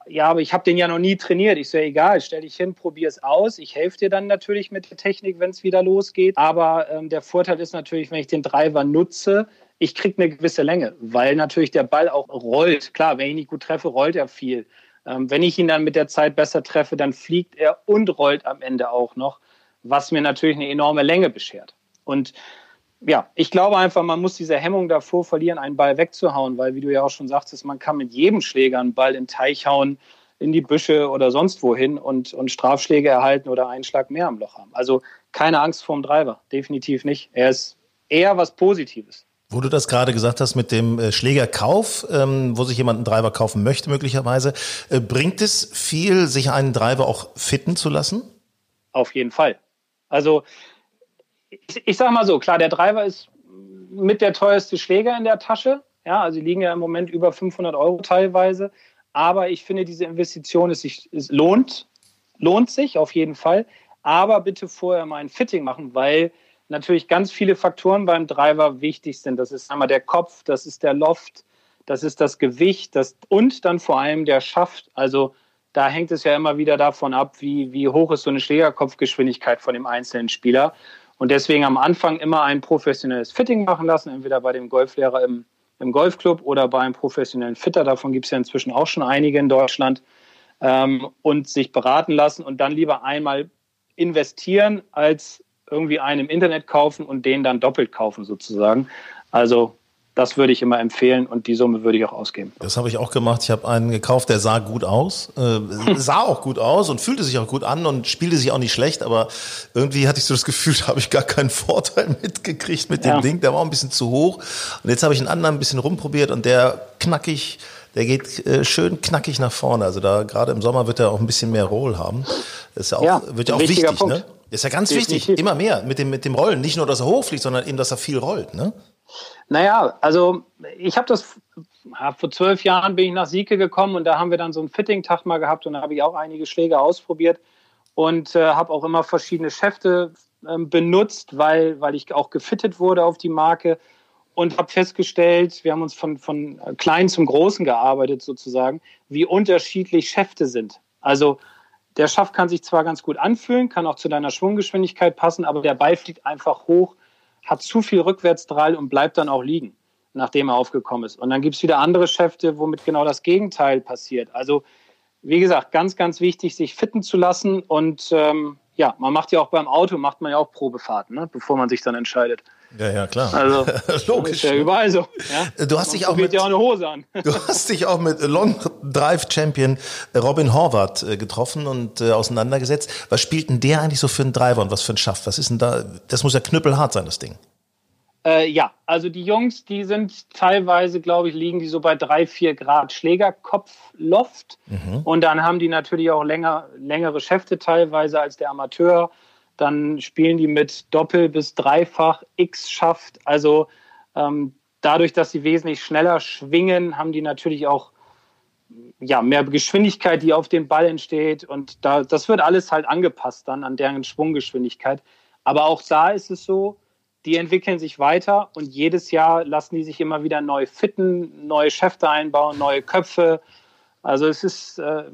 ja, aber ich habe den ja noch nie trainiert. Ich so, egal, stell dich hin, probier es aus. Ich helfe dir dann natürlich mit der Technik, wenn es wieder losgeht. Aber ähm, der Vorteil ist natürlich, wenn ich den Driver nutze, ich kriege eine gewisse Länge, weil natürlich der Ball auch rollt. Klar, wenn ich ihn nicht gut treffe, rollt er viel. Ähm, wenn ich ihn dann mit der Zeit besser treffe, dann fliegt er und rollt am Ende auch noch, was mir natürlich eine enorme Länge beschert. Und ja, ich glaube einfach, man muss diese Hemmung davor verlieren, einen Ball wegzuhauen, weil, wie du ja auch schon sagtest, man kann mit jedem Schläger einen Ball in den Teich hauen, in die Büsche oder sonst wohin und, und Strafschläge erhalten oder einen Schlag mehr am Loch haben. Also keine Angst vorm Driver, definitiv nicht. Er ist eher was Positives. Wo du das gerade gesagt hast mit dem äh, Schlägerkauf, ähm, wo sich jemand einen Driver kaufen möchte möglicherweise, äh, bringt es viel, sich einen Driver auch fitten zu lassen? Auf jeden Fall. Also ich, ich sage mal so, klar, der Driver ist mit der teuerste Schläger in der Tasche. Ja, also die liegen ja im Moment über 500 Euro teilweise. Aber ich finde, diese Investition ist, es lohnt. lohnt sich auf jeden Fall. Aber bitte vorher mal ein Fitting machen, weil natürlich ganz viele Faktoren beim Driver wichtig sind. Das ist einmal der Kopf, das ist der Loft, das ist das Gewicht das, und dann vor allem der Schaft. Also da hängt es ja immer wieder davon ab, wie, wie hoch ist so eine Schlägerkopfgeschwindigkeit von dem einzelnen Spieler. Und deswegen am Anfang immer ein professionelles Fitting machen lassen, entweder bei dem Golflehrer im, im Golfclub oder bei einem professionellen Fitter. Davon gibt es ja inzwischen auch schon einige in Deutschland. Ähm, und sich beraten lassen und dann lieber einmal investieren, als irgendwie einen im Internet kaufen und den dann doppelt kaufen sozusagen. Also das würde ich immer empfehlen und die Summe würde ich auch ausgeben. Das habe ich auch gemacht. Ich habe einen gekauft, der sah gut aus, äh, sah auch gut aus und fühlte sich auch gut an und spielte sich auch nicht schlecht, aber irgendwie hatte ich so das Gefühl, da habe ich gar keinen Vorteil mitgekriegt mit dem ja. Ding. Der war ein bisschen zu hoch. Und jetzt habe ich einen anderen ein bisschen rumprobiert und der knackig, der geht äh, schön knackig nach vorne. Also da gerade im Sommer wird er auch ein bisschen mehr Roll haben. Das ist ja auch, ja, wird ja auch wichtig, ne? Punkt. ne? Das ist ja ganz Definitiv. wichtig, immer mehr mit dem, mit dem Rollen. Nicht nur, dass er hochfliegt, sondern eben, dass er viel rollt, ne? Naja, also ich habe das, vor zwölf Jahren bin ich nach Sieke gekommen und da haben wir dann so einen Fitting-Tag mal gehabt und da habe ich auch einige Schläge ausprobiert und äh, habe auch immer verschiedene Schäfte äh, benutzt, weil, weil ich auch gefittet wurde auf die Marke und habe festgestellt, wir haben uns von, von klein zum großen gearbeitet sozusagen, wie unterschiedlich Schäfte sind. Also der Schaft kann sich zwar ganz gut anfühlen, kann auch zu deiner Schwunggeschwindigkeit passen, aber der Ball fliegt einfach hoch hat zu viel Rückwärtsdrall und bleibt dann auch liegen, nachdem er aufgekommen ist. Und dann gibt es wieder andere Schäfte, womit genau das Gegenteil passiert. Also wie gesagt, ganz, ganz wichtig, sich fitten zu lassen. Und ähm, ja, man macht ja auch beim Auto, macht man ja auch Probefahrten, ne, bevor man sich dann entscheidet. Ja, ja, klar. Also, logisch. Ist ja überall so. Ja? Du hast dich auch mit, ja auch eine Hose an. du hast dich auch mit Long Drive Champion Robin Horvath äh, getroffen und äh, auseinandergesetzt. Was spielt denn der eigentlich so für einen Driver und was für ein Schaft? Was ist denn da? Das muss ja knüppelhart sein, das Ding. Äh, ja, also die Jungs, die sind teilweise, glaube ich, liegen die so bei drei, vier Grad Schlägerkopfloft. Mhm. Und dann haben die natürlich auch länger, längere Schäfte teilweise als der Amateur. Dann spielen die mit Doppel- bis Dreifach X-Schaft. Also ähm, dadurch, dass sie wesentlich schneller schwingen, haben die natürlich auch ja, mehr Geschwindigkeit, die auf dem Ball entsteht. Und da, das wird alles halt angepasst dann an deren Schwunggeschwindigkeit. Aber auch da ist es so, die entwickeln sich weiter und jedes Jahr lassen die sich immer wieder neu fitten, neue Schäfte einbauen, neue Köpfe. Also es ist äh,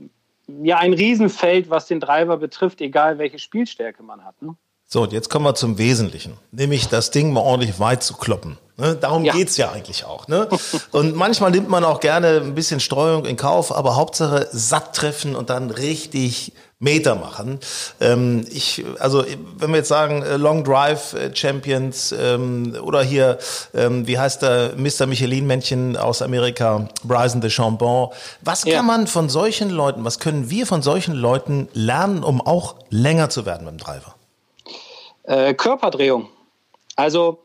ja ein Riesenfeld, was den Driver betrifft, egal welche Spielstärke man hat. Ne? So, und jetzt kommen wir zum Wesentlichen, nämlich das Ding mal ordentlich weit zu kloppen. Ne? Darum ja. geht's ja eigentlich auch. Ne? Und manchmal nimmt man auch gerne ein bisschen Streuung in Kauf, aber Hauptsache satt treffen und dann richtig Meter machen. Ähm, ich, also wenn wir jetzt sagen äh, Long Drive äh, Champions ähm, oder hier, ähm, wie heißt der Mr. Michelin-Männchen aus Amerika, Bryson de Chambon. Was ja. kann man von solchen Leuten, was können wir von solchen Leuten lernen, um auch länger zu werden beim Driver? Äh, Körperdrehung. Also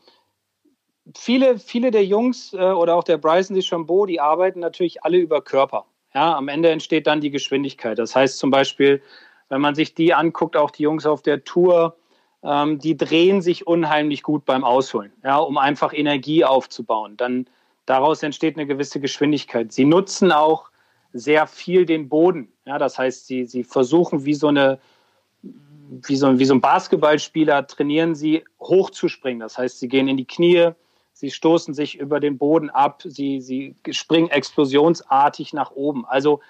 viele, viele der Jungs äh, oder auch der Bryson de Chambon, die arbeiten natürlich alle über Körper. Ja, am Ende entsteht dann die Geschwindigkeit. Das heißt zum Beispiel, wenn man sich die anguckt, auch die Jungs auf der Tour, ähm, die drehen sich unheimlich gut beim Ausholen, ja, um einfach Energie aufzubauen. Dann daraus entsteht eine gewisse Geschwindigkeit. Sie nutzen auch sehr viel den Boden. Ja, das heißt, sie, sie versuchen wie so eine wie so, wie so ein Basketballspieler trainieren sie hochzuspringen. Das heißt, sie gehen in die Knie, sie stoßen sich über den Boden ab, sie, sie springen explosionsartig nach oben. Also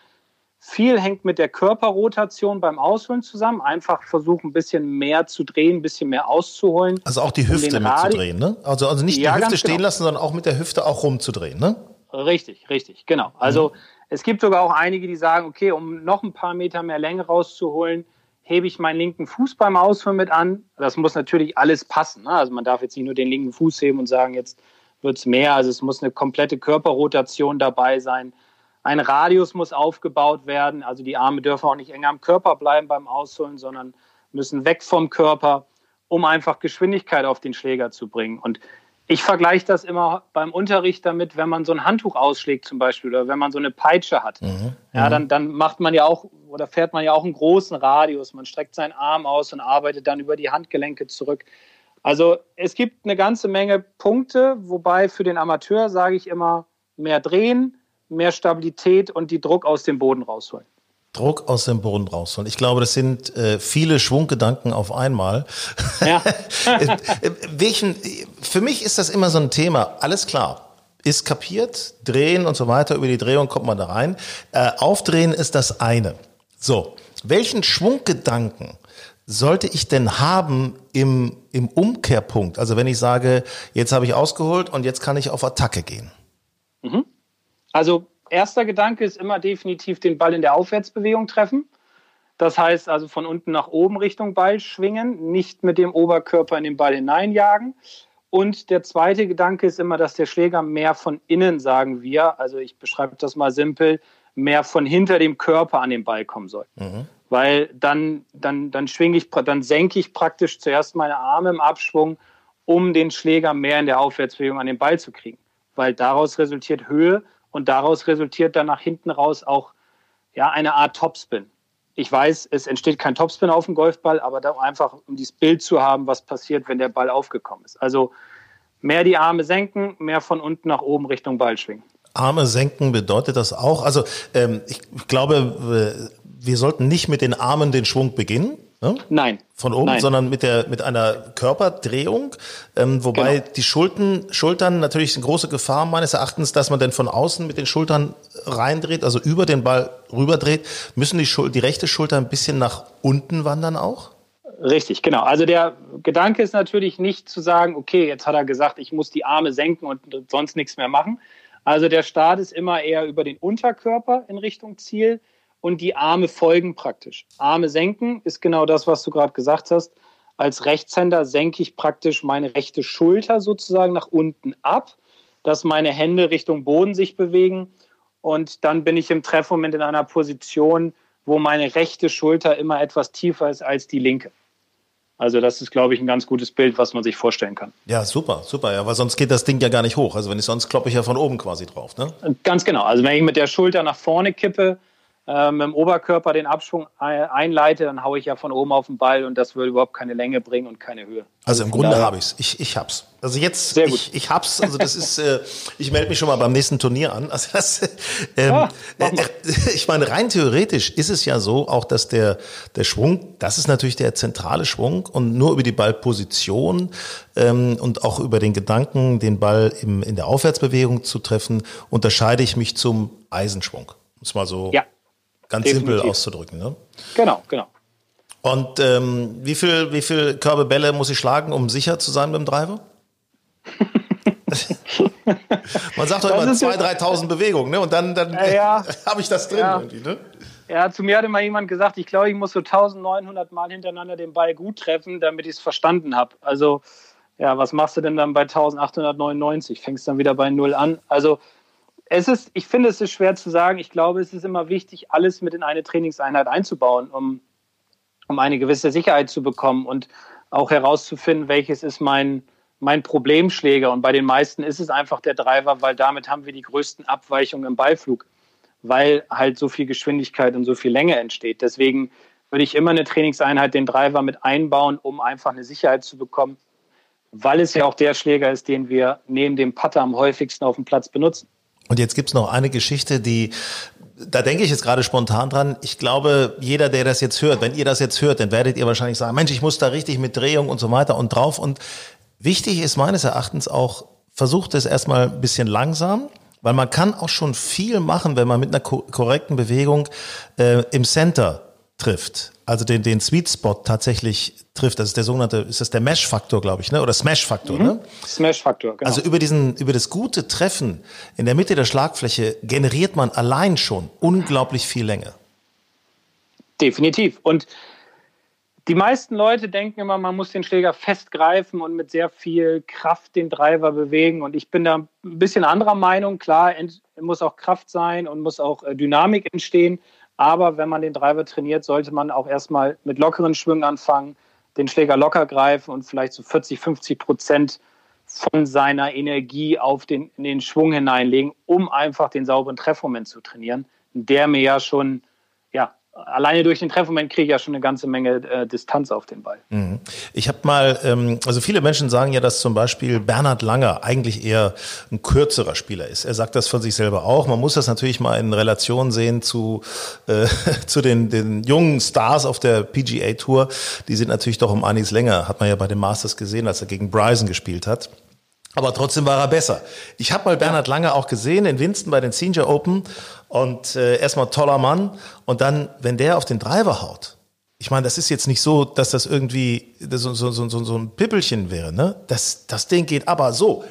viel hängt mit der Körperrotation beim Ausholen zusammen. Einfach versuchen, ein bisschen mehr zu drehen, ein bisschen mehr auszuholen. Also auch die Hüfte um mitzudrehen, ne? Also, also nicht ja, die Hüfte stehen genau. lassen, sondern auch mit der Hüfte auch rumzudrehen, ne? Richtig, richtig, genau. Also mhm. es gibt sogar auch einige, die sagen, okay, um noch ein paar Meter mehr Länge rauszuholen, hebe ich meinen linken Fuß beim Ausholen mit an. Das muss natürlich alles passen. Ne? Also man darf jetzt nicht nur den linken Fuß heben und sagen, jetzt wird es mehr. Also es muss eine komplette Körperrotation dabei sein. Ein Radius muss aufgebaut werden. Also die Arme dürfen auch nicht enger am Körper bleiben beim Ausholen, sondern müssen weg vom Körper, um einfach Geschwindigkeit auf den Schläger zu bringen. Und ich vergleiche das immer beim Unterricht damit, wenn man so ein Handtuch ausschlägt zum Beispiel oder wenn man so eine Peitsche hat. Mhm. Ja, mhm. dann, dann macht man ja auch oder fährt man ja auch einen großen Radius. Man streckt seinen Arm aus und arbeitet dann über die Handgelenke zurück. Also es gibt eine ganze Menge Punkte, wobei für den Amateur sage ich immer mehr drehen, mehr Stabilität und die Druck aus dem Boden rausholen. Druck aus dem Boden rausholen. Ich glaube, das sind äh, viele Schwunggedanken auf einmal. Ja. Äh, welchen, für mich ist das immer so ein Thema. Alles klar. Ist kapiert, drehen und so weiter. Über die Drehung kommt man da rein. Äh, aufdrehen ist das eine. So. Welchen Schwunggedanken sollte ich denn haben im, im Umkehrpunkt? Also wenn ich sage, jetzt habe ich ausgeholt und jetzt kann ich auf Attacke gehen. Mhm. Also erster Gedanke ist immer definitiv den Ball in der Aufwärtsbewegung treffen. Das heißt also von unten nach oben Richtung Ball schwingen, nicht mit dem Oberkörper in den Ball hineinjagen. Und der zweite Gedanke ist immer, dass der Schläger mehr von innen, sagen wir, also ich beschreibe das mal simpel, mehr von hinter dem Körper an den Ball kommen soll. Mhm. Weil dann, dann, dann schwinge ich, dann senke ich praktisch zuerst meine Arme im Abschwung, um den Schläger mehr in der Aufwärtsbewegung an den Ball zu kriegen. Weil daraus resultiert Höhe und daraus resultiert dann nach hinten raus auch ja, eine Art Topspin. Ich weiß, es entsteht kein Topspin auf dem Golfball, aber da einfach, um dieses Bild zu haben, was passiert, wenn der Ball aufgekommen ist. Also mehr die Arme senken, mehr von unten nach oben Richtung Ball schwingen. Arme senken bedeutet das auch? Also ähm, ich glaube, wir sollten nicht mit den Armen den Schwung beginnen, Ne? Nein. Von oben, Nein. sondern mit der mit einer Körperdrehung, ähm, wobei genau. die Schultern, Schultern natürlich eine große Gefahr meines Erachtens, dass man dann von außen mit den Schultern reindreht, also über den Ball rüberdreht. Müssen die, Schul die rechte Schulter ein bisschen nach unten wandern auch? Richtig, genau. Also der Gedanke ist natürlich nicht zu sagen, okay, jetzt hat er gesagt, ich muss die Arme senken und sonst nichts mehr machen. Also der Start ist immer eher über den Unterkörper in Richtung Ziel und die Arme folgen praktisch. Arme senken ist genau das, was du gerade gesagt hast. Als Rechtshänder senke ich praktisch meine rechte Schulter sozusagen nach unten ab, dass meine Hände Richtung Boden sich bewegen und dann bin ich im Treffmoment in einer Position, wo meine rechte Schulter immer etwas tiefer ist als die linke. Also das ist, glaube ich, ein ganz gutes Bild, was man sich vorstellen kann. Ja, super, super. Ja, weil sonst geht das Ding ja gar nicht hoch. Also wenn ich sonst kloppe ich ja von oben quasi drauf. Ne? Ganz genau. Also wenn ich mit der Schulter nach vorne kippe, äh, mit dem Oberkörper den Abschwung einleite, dann haue ich ja von oben auf den Ball und das würde überhaupt keine Länge bringen und keine Höhe. Also im Grunde habe ich es. Ich, ich hab's. Also jetzt, Sehr gut. ich, ich hab's. Also das ist, äh, ich melde mich schon mal beim nächsten Turnier an. Also das, ähm, ah, äh, ich meine, rein theoretisch ist es ja so, auch dass der, der Schwung, das ist natürlich der zentrale Schwung und nur über die Ballposition ähm, und auch über den Gedanken, den Ball im, in der Aufwärtsbewegung zu treffen, unterscheide ich mich zum Eisenschwung. Es mal so ja Ganz Definitiv. simpel auszudrücken, ne? Genau, genau. Und ähm, wie viel, wie viel Körbebälle muss ich schlagen, um sicher zu sein dem Driver? Man sagt doch immer 2.000, 3.000 Bewegungen, ne? Und dann, dann ja, habe ich das drin ja. irgendwie, ne? Ja, zu mir hatte mal jemand gesagt, ich glaube, ich muss so 1900 Mal hintereinander den Ball gut treffen, damit ich es verstanden habe. Also, ja, was machst du denn dann bei 1899? Fängst dann wieder bei Null an? Also, es ist, ich finde, es ist schwer zu sagen. Ich glaube, es ist immer wichtig, alles mit in eine Trainingseinheit einzubauen, um, um eine gewisse Sicherheit zu bekommen und auch herauszufinden, welches ist mein, mein Problemschläger. Und bei den meisten ist es einfach der Driver, weil damit haben wir die größten Abweichungen im Ballflug, weil halt so viel Geschwindigkeit und so viel Länge entsteht. Deswegen würde ich immer eine Trainingseinheit den Driver mit einbauen, um einfach eine Sicherheit zu bekommen, weil es ja auch der Schläger ist, den wir neben dem Putter am häufigsten auf dem Platz benutzen. Und jetzt gibt's noch eine Geschichte, die da denke ich jetzt gerade spontan dran. Ich glaube, jeder, der das jetzt hört, wenn ihr das jetzt hört, dann werdet ihr wahrscheinlich sagen, Mensch, ich muss da richtig mit Drehung und so weiter und drauf. Und wichtig ist meines Erachtens auch, versucht es erstmal ein bisschen langsam, weil man kann auch schon viel machen, wenn man mit einer korrekten Bewegung äh, im Center trifft, also den, den Sweet Spot tatsächlich trifft. Das ist der sogenannte, ist das der Mesh-Faktor, glaube ich, ne? Oder Smash-Faktor, mhm. ne? Smash-Faktor, genau. Also über diesen, über das gute Treffen in der Mitte der Schlagfläche generiert man allein schon unglaublich viel Länge. Definitiv. Und die meisten Leute denken immer, man muss den Schläger festgreifen und mit sehr viel Kraft den Driver bewegen. Und ich bin da ein bisschen anderer Meinung. Klar, muss auch Kraft sein und muss auch äh, Dynamik entstehen. Aber wenn man den Driver trainiert, sollte man auch erstmal mit lockeren Schwüngen anfangen, den Schläger locker greifen und vielleicht so 40, 50 Prozent von seiner Energie auf den, in den Schwung hineinlegen, um einfach den sauberen Treffmoment zu trainieren, der mir ja schon alleine durch den Treffmoment kriege ich ja schon eine ganze Menge äh, Distanz auf den Ball. Mhm. Ich habe mal, ähm, also viele Menschen sagen ja, dass zum Beispiel Bernhard Langer eigentlich eher ein kürzerer Spieler ist. Er sagt das von sich selber auch. Man muss das natürlich mal in Relation sehen zu, äh, zu den, den jungen Stars auf der PGA Tour. Die sind natürlich doch um einiges länger, hat man ja bei den Masters gesehen, als er gegen Bryson gespielt hat. Aber trotzdem war er besser. Ich habe mal Bernhard Lange auch gesehen in Winston bei den Senior Open und äh, erstmal toller Mann und dann, wenn der auf den Driver haut, ich meine, das ist jetzt nicht so, dass das irgendwie so, so, so, so ein Pippelchen wäre, ne? Das, das Ding geht aber so,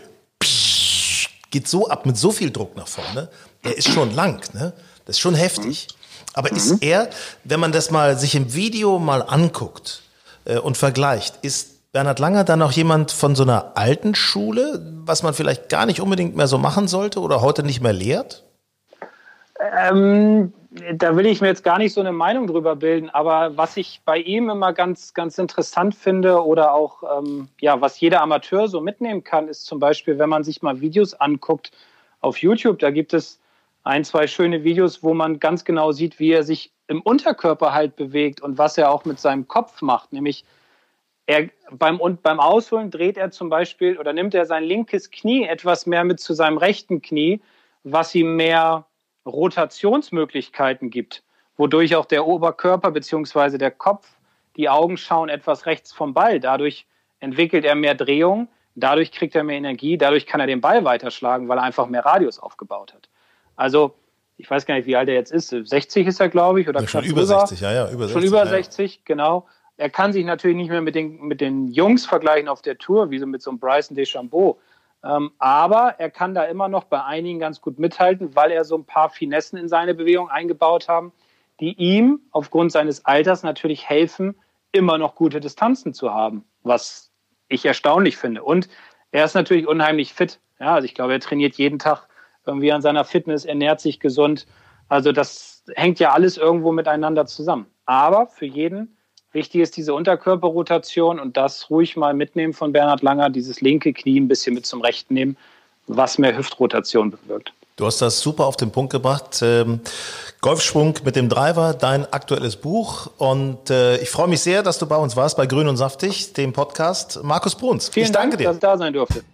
geht so ab mit so viel Druck nach vorne. Der ist schon lang, ne? Das ist schon heftig. Aber ist mhm. er, wenn man das mal sich im Video mal anguckt äh, und vergleicht, ist Bernhard Langer dann auch jemand von so einer alten Schule, was man vielleicht gar nicht unbedingt mehr so machen sollte oder heute nicht mehr lehrt? Ähm, da will ich mir jetzt gar nicht so eine Meinung drüber bilden, aber was ich bei ihm immer ganz, ganz interessant finde oder auch, ähm, ja, was jeder Amateur so mitnehmen kann, ist zum Beispiel, wenn man sich mal Videos anguckt auf YouTube, da gibt es ein, zwei schöne Videos, wo man ganz genau sieht, wie er sich im Unterkörper halt bewegt und was er auch mit seinem Kopf macht, nämlich er, beim, und beim Ausholen dreht er zum Beispiel oder nimmt er sein linkes Knie etwas mehr mit zu seinem rechten Knie, was ihm mehr Rotationsmöglichkeiten gibt, wodurch auch der Oberkörper bzw. der Kopf, die Augen schauen etwas rechts vom Ball. Dadurch entwickelt er mehr Drehung, dadurch kriegt er mehr Energie, dadurch kann er den Ball weiterschlagen, weil er einfach mehr Radius aufgebaut hat. Also ich weiß gar nicht, wie alt er jetzt ist. 60 ist er, glaube ich, oder ja, schon über drüber. 60, ja, ja, über 60. Schon über 60, ja. genau. Er kann sich natürlich nicht mehr mit den, mit den Jungs vergleichen auf der Tour, wie so mit so einem Bryson DeChambeau. Ähm, aber er kann da immer noch bei einigen ganz gut mithalten, weil er so ein paar Finessen in seine Bewegung eingebaut haben, die ihm aufgrund seines Alters natürlich helfen, immer noch gute Distanzen zu haben, was ich erstaunlich finde. Und er ist natürlich unheimlich fit. Ja, also ich glaube, er trainiert jeden Tag irgendwie an seiner Fitness, ernährt sich gesund. Also das hängt ja alles irgendwo miteinander zusammen. Aber für jeden Wichtig ist diese Unterkörperrotation und das ruhig mal mitnehmen von Bernhard Langer, dieses linke Knie ein bisschen mit zum rechten nehmen, was mehr Hüftrotation bewirkt. Du hast das super auf den Punkt gebracht. Ähm, Golfschwung mit dem Driver, dein aktuelles Buch. Und äh, ich freue mich sehr, dass du bei uns warst, bei Grün und Saftig, dem Podcast. Markus Bruns, Vielen ich danke Dank, dir. dass ich da sein durfte.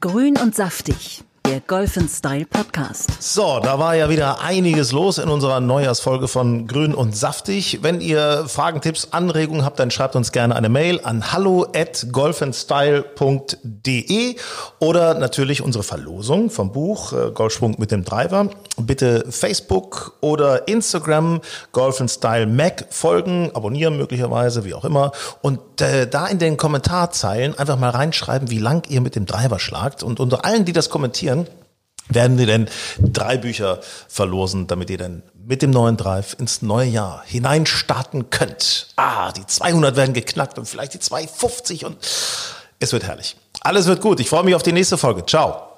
Grün und Saftig der Golf Style Podcast. So, da war ja wieder einiges los in unserer Neujahrsfolge von Grün und Saftig. Wenn ihr Fragen, Tipps, Anregungen habt, dann schreibt uns gerne eine Mail an hallo at golfandstyle.de oder natürlich unsere Verlosung vom Buch äh, Golfschwung mit dem Driver. Bitte Facebook oder Instagram Golf Style Mac folgen, abonnieren möglicherweise, wie auch immer. Und äh, da in den Kommentarzeilen einfach mal reinschreiben, wie lang ihr mit dem Driver schlagt. Und unter allen, die das kommentieren, werden wir denn drei Bücher verlosen, damit ihr dann mit dem neuen Drive ins neue Jahr hineinstarten könnt. Ah, die 200 werden geknackt und vielleicht die 250 und es wird herrlich. Alles wird gut. Ich freue mich auf die nächste Folge. Ciao.